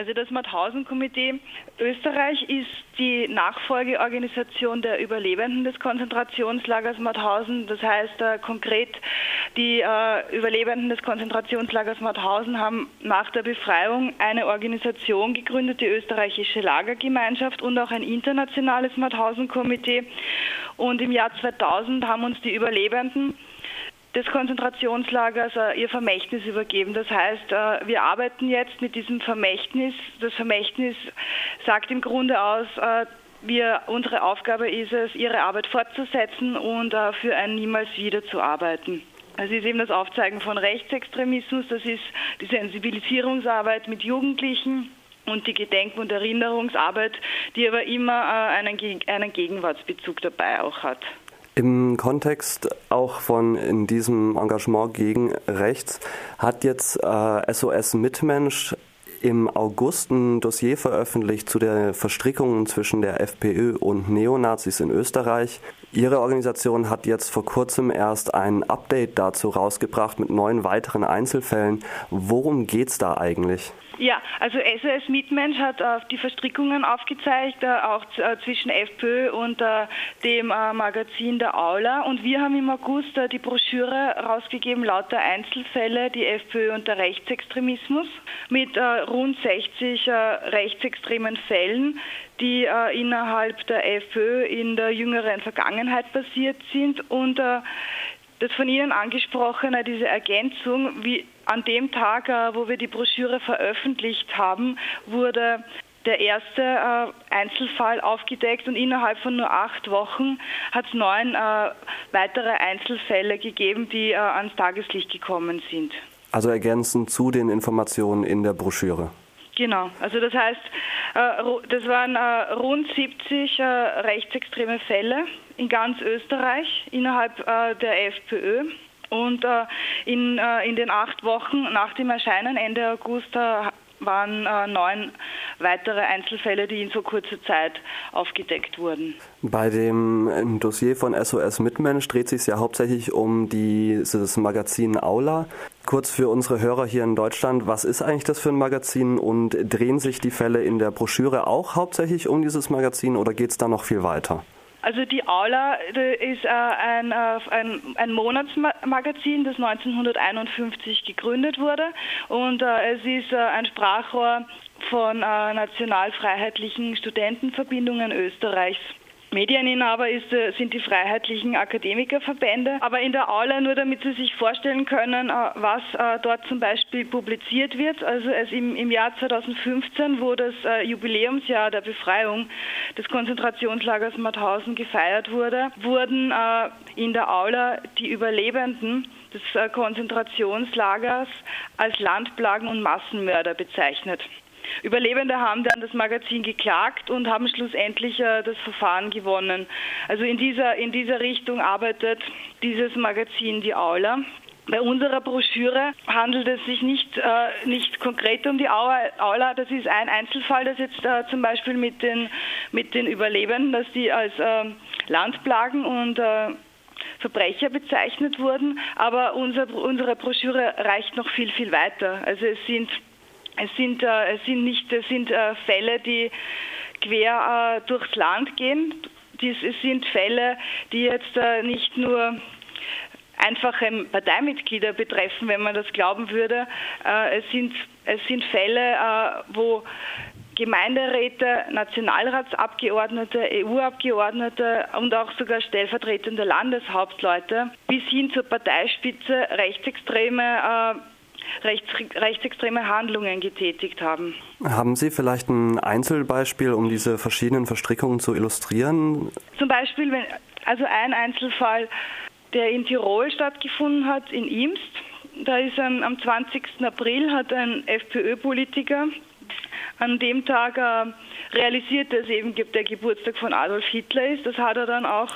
Also das Mauthausen-Komitee Österreich ist die Nachfolgeorganisation der Überlebenden des Konzentrationslagers Mauthausen. Das heißt äh, konkret, die äh, Überlebenden des Konzentrationslagers Mauthausen haben nach der Befreiung eine Organisation gegründet, die österreichische Lagergemeinschaft und auch ein internationales Mauthausen-Komitee. Und im Jahr 2000 haben uns die Überlebenden des Konzentrationslagers äh, ihr Vermächtnis übergeben. Das heißt, äh, wir arbeiten jetzt mit diesem Vermächtnis. Das Vermächtnis sagt im Grunde aus, äh, wir, unsere Aufgabe ist es, ihre Arbeit fortzusetzen und für ein Niemals wieder zu arbeiten. Es ist eben das Aufzeigen von Rechtsextremismus, das ist die Sensibilisierungsarbeit mit Jugendlichen und die Gedenk- und Erinnerungsarbeit, die aber immer einen, einen Gegenwartsbezug dabei auch hat. Im Kontext auch von in diesem Engagement gegen rechts hat jetzt äh, SOS Mitmensch im August ein Dossier veröffentlicht zu den Verstrickungen zwischen der FPÖ und Neonazis in Österreich. Ihre Organisation hat jetzt vor kurzem erst ein Update dazu rausgebracht mit neun weiteren Einzelfällen. Worum geht es da eigentlich? Ja, also SOS Mitmensch hat äh, die Verstrickungen aufgezeigt, äh, auch äh, zwischen FPÖ und äh, dem äh, Magazin der Aula. Und wir haben im August äh, die Broschüre rausgegeben, lauter Einzelfälle, die FPÖ und der Rechtsextremismus, mit rund 60 rechtsextremen Fällen, die innerhalb der FPÖ in der jüngeren Vergangenheit passiert sind. Und das von Ihnen angesprochene, diese Ergänzung, wie an dem Tag, äh, wo wir die Broschüre veröffentlicht haben, wurde der erste äh, Einzelfall aufgedeckt und innerhalb von nur acht Wochen hat es neun äh, weitere Einzelfälle gegeben, die äh, ans Tageslicht gekommen sind. Also ergänzend zu den Informationen in der Broschüre. Genau, also das heißt, äh, das waren äh, rund 70 äh, rechtsextreme Fälle in ganz Österreich innerhalb der FPÖ. Und in, den acht Wochen nach dem Erscheinen Ende August waren neun weitere Einzelfälle, die in so kurzer Zeit aufgedeckt wurden. Bei dem Dossier von SOS Mitmensch dreht sich ja hauptsächlich um dieses Magazin Aula. Kurz für unsere Hörer hier in Deutschland, was ist eigentlich das für ein Magazin und drehen sich die Fälle in der Broschüre auch hauptsächlich um dieses Magazin oder geht es da noch viel weiter? Also die Aula ist äh, ein, äh, ein, ein, Monatsmagazin, das 1951 gegründet wurde und äh, es ist ein Sprachrohr von nationalfreiheitlichen Studentenverbindungen Österreichs. Medieninhaber ist, äh, sind die freiheitlichen Akademikerverbände. Aber in der Aula, nur damit Sie sich vorstellen können, äh, was äh, dort zum Beispiel publiziert wird. Also es im, im Jahr 2015, wo das Jubiläumsjahr der Befreiung des Konzentrationslagers Mauthausen gefeiert wurde, wurden in der Aula die Überlebenden des Konzentrationslagers als Landplagen und Massenmörder bezeichnet. Überlebende haben dann das Magazin geklagt und haben schlussendlich äh, das Verfahren gewonnen. Also in dieser, in dieser Richtung arbeitet dieses Magazin die Aula. Bei unserer Broschüre handelt es sich nicht, äh, nicht konkret um die Aula. Das ist ein Einzelfall, das jetzt äh, zum Beispiel mit den, mit den Überlebenden, dass die als äh, Landplagen und äh, Verbrecher bezeichnet wurden. Aber unser, unsere Broschüre reicht noch viel, viel weiter. Also es sind es sind, äh, es sind nicht, es sind äh, Fälle, die quer äh, durchs Land gehen. Dies, es sind Fälle, die jetzt äh, nicht nur einfache Parteimitglieder betreffen, wenn man das glauben würde. Äh, es, sind, es sind Fälle, äh, wo Gemeinderäte, Nationalratsabgeordnete, EU-Abgeordnete und auch sogar stellvertretende Landeshauptleute bis hin zur Parteispitze Rechtsextreme rechts, rechtsextreme Handlungen getätigt haben. Haben Sie vielleicht ein Einzelbeispiel, um diese verschiedenen Verstrickungen zu illustrieren? Zum Beispiel, wenn, also ein Einzelfall, der in Tirol stattgefunden hat, in Imst. Da ist ein, am 20. April hat ein FPÖ-Politiker an dem Tag äh, realisiert, dass eben der Geburtstag von Adolf Hitler ist. Das hat er dann auch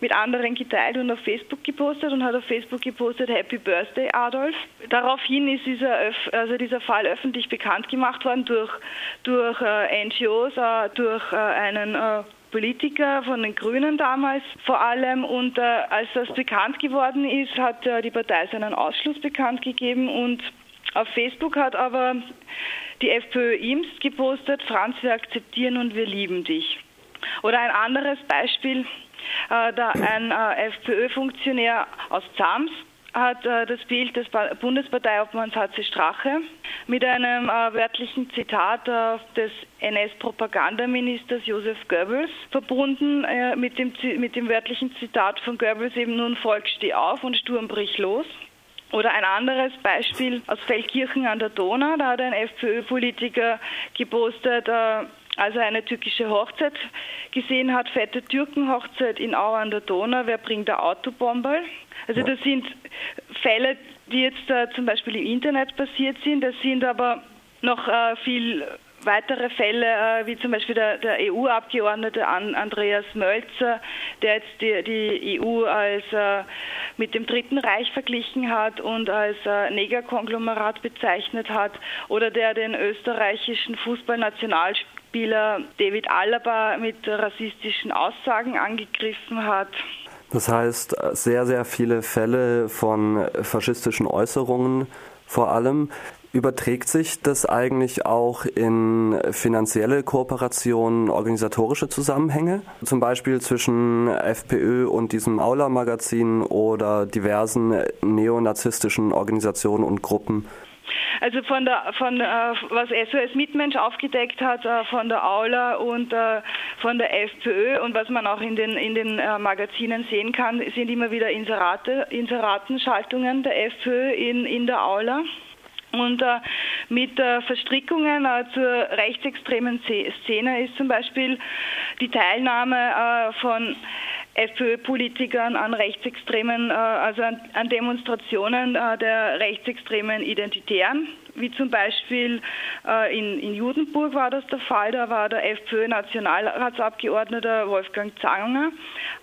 mit anderen geteilt und auf Facebook gepostet und hat auf Facebook gepostet Happy Birthday Adolf. Daraufhin ist dieser, also dieser Fall öffentlich bekannt gemacht worden durch, durch äh, NGOs, äh, durch äh, einen äh, Politiker von den Grünen damals vor allem. Und äh, als das bekannt geworden ist, hat äh, die Partei seinen Ausschluss bekannt gegeben und Auf Facebook hat aber die FPÖ Imst gepostet, Franz, wir akzeptieren und wir lieben dich. Oder ein anderes Beispiel, da ein äh, FPÖ-Funktionär aus Zams hat äh, das Bild des Bundesparteiobmanns HC Strache mit einem äh, wörtlichen Zitat äh, des NS-Propagandaministers Josef Goebbels verbunden äh, mit, dem, mit dem wörtlichen Zitat von Goebbels eben nun Volk steh auf und Sturm brich los. Oder ein anderes Beispiel aus Feldkirchen an der Donau, da hat ein FPÖ-Politiker gepostet, als er eine türkische Hochzeit gesehen hat, fette Türkenhochzeit in Au an der Donau, wer bringt der Autobomber? Also das sind Fälle, die jetzt äh, zum Beispiel im Internet passiert sind. Das sind aber noch äh, viel weitere Fälle, äh, wie zum Beispiel der, der EU-Abgeordnete Andreas Mölzer, der jetzt die, die EU als äh, mit dem Dritten Reich verglichen hat und als äh, Negerkonglomerat bezeichnet hat, oder der den österreichischen Fußballnationalspieler David Alaba mit rassistischen Aussagen angegriffen hat. Das heißt, sehr, sehr viele Fälle von faschistischen Äußerungen vor allem. Überträgt sich das eigentlich auch in finanzielle Kooperationen, organisatorische Zusammenhänge? Zum Beispiel zwischen FPÖ und diesem Aula-Magazin oder diversen neonazistischen Organisationen und Gruppen? Also von der, von äh, was SOS Mitmensch aufgedeckt hat, äh, von der Aula und äh, von der FPÖ und was man auch in den in den äh, Magazinen sehen kann, sind immer wieder Inserate, Inseratenschaltungen der FPÖ in in der Aula. Und äh, mit äh, Verstrickungen äh, zur rechtsextremen Szene ist zum Beispiel die Teilnahme äh, von FPÖ-Politikern an rechtsextremen, äh, also an, Demonstrationen äh, der rechtsextremen Identitären, wie zum Beispiel äh, in, in Judenburg war das der Fall, da war der FPÖ-Nationalratsabgeordnete Wolfgang Zanger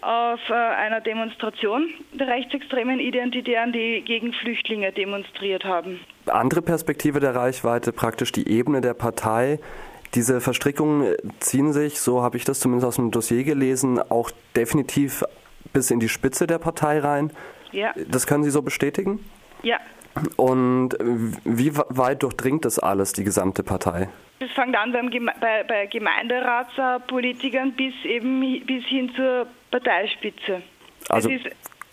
auf einer Demonstration der rechtsextremen Identitären, die gegen Flüchtlinge demonstriert haben. Andere Perspektive der Reichweite, praktisch die Ebene der Partei, diese Verstrickungen ziehen sich, so habe ich das zumindest aus dem Dossier gelesen, auch definitiv bis in die Spitze der Partei rein. Ja. Das können Sie so bestätigen? Ja. Und wie weit durchdringt das alles, die gesamte Partei? Das fängt an beim Geme bei, bei Gemeinderatspolitikern bis eben bis hin zur Parteispitze. Also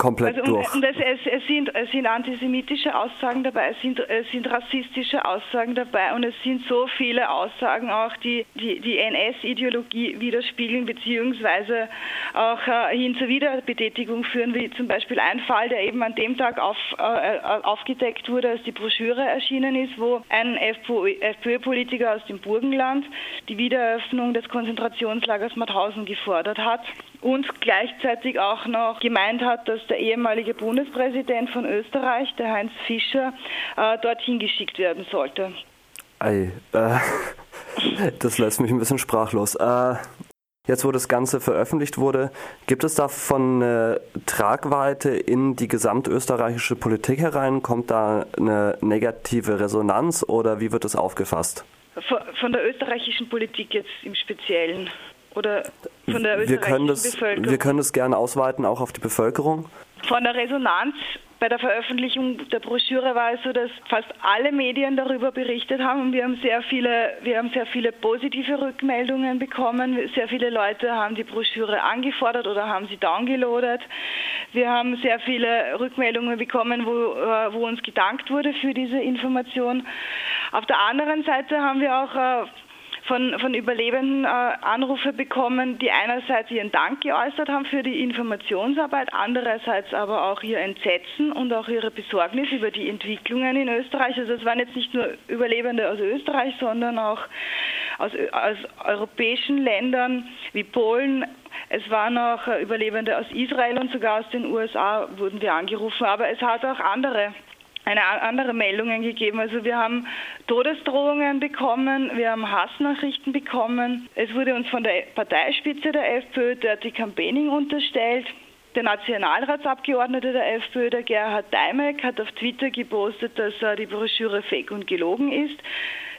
komplett also, durch. Und es, es, es, sind, es sind antisemitische Aussagen dabei, es sind, es sind rassistische Aussagen dabei und es sind so viele Aussagen auch, die die, die NS-Ideologie widerspiegeln, beziehungsweise auch äh, hin zur Wiederbetätigung führen, wie zum Beispiel ein Fall, der eben an dem Tag auf, äh, aufgedeckt wurde, als die Broschüre erschienen ist, wo ein FPÖ-Politiker aus dem Burgenland die Wiedereröffnung des Konzentrationslagers Mauthausen gefordert hat und gleichzeitig auch noch gemeint hat, dass der ehemalige Bundespräsident von Österreich, der Heinz Fischer, äh, dorthin geschickt werden sollte. Ei, äh, das lässt mich ein bisschen sprachlos. Äh, jetzt, wo das Ganze veröffentlicht wurde, gibt es davon eine Tragweite in die gesamtösterreichische Politik herein? Kommt da eine negative Resonanz oder wie wird es aufgefasst? Von der österreichischen Politik jetzt im Speziellen oder von der österreichischen wir können das, Bevölkerung? Wir können das gerne ausweiten, auch auf die Bevölkerung. Von der Resonanz bei der Veröffentlichung der Broschüre war es so, dass fast alle Medien darüber berichtet haben und wir haben sehr viele, wir haben sehr viele positive Rückmeldungen bekommen. Sehr viele Leute haben die Broschüre angefordert oder haben sie downgeloadet. Wir haben sehr viele Rückmeldungen bekommen, wo, äh, wo uns gedankt wurde für diese Information. Auf der anderen Seite haben wir auch äh, von, von Überlebenden äh, Anrufe bekommen, die einerseits ihren Dank geäußert haben für die Informationsarbeit, andererseits aber auch ihr Entsetzen und auch ihre Besorgnis über die Entwicklungen in Österreich. Also es waren jetzt nicht nur Überlebende aus Österreich, sondern auch aus, aus europäischen Ländern wie Polen, es waren auch äh, Überlebende aus Israel und sogar aus den USA wurden wir angerufen. Aber es hat auch andere eine andere Meldungen gegeben. Also wir haben Todesdrohungen bekommen, wir haben Hassnachrichten bekommen. Es wurde uns von der Parteispitze der FPÖ Dirty Campaigning unterstellt. Der Nationalratsabgeordnete der FPÖ, der Gerhard Daimek, hat auf Twitter gepostet, dass die Broschüre fake und gelogen ist.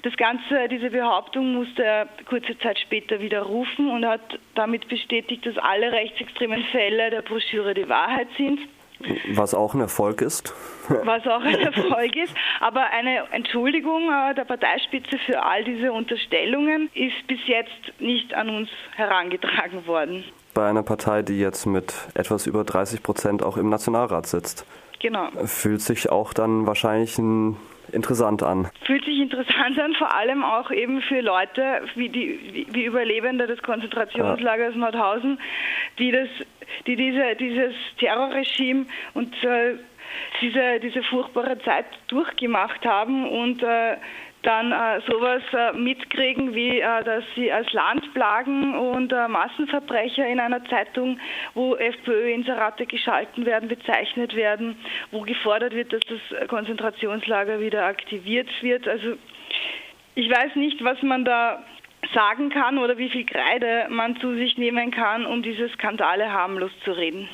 Das Ganze, diese Behauptung musste er kurze Zeit später widerrufen und hat damit bestätigt, dass alle rechtsextremen Fälle der Broschüre die Wahrheit sind. Was auch ein Erfolg ist. Was auch ein Erfolg ist. Aber eine Entschuldigung äh, der Parteispitze für all diese Unterstellungen ist bis jetzt nicht an uns herangetragen worden. Bei einer Partei, die jetzt mit etwas über 30 Prozent auch im Nationalrat sitzt. Genau. Fühlt sich auch dann wahrscheinlich ein interessant an. Fühlt sich interessant an, vor allem auch eben für Leute wie die wie Überlebende des Konzentrationslagers ja. Mauthausen, die das, die diese, dieses Terrorregime und äh, diese, diese furchtbare Zeit durchgemacht haben und äh, dann äh, sowas äh, mitkriegen, wie äh, dass sie als Landplagen und äh, Massenverbrecher in einer Zeitung, wo FPÖ-Inserate geschalten werden, bezeichnet werden, wo gefordert wird, dass das Konzentrationslager wieder aktiviert wird. Also ich weiß nicht, was man da sagen kann oder wie viel Kreide man zu sich nehmen kann, um diese Skandale harmlos zu reden.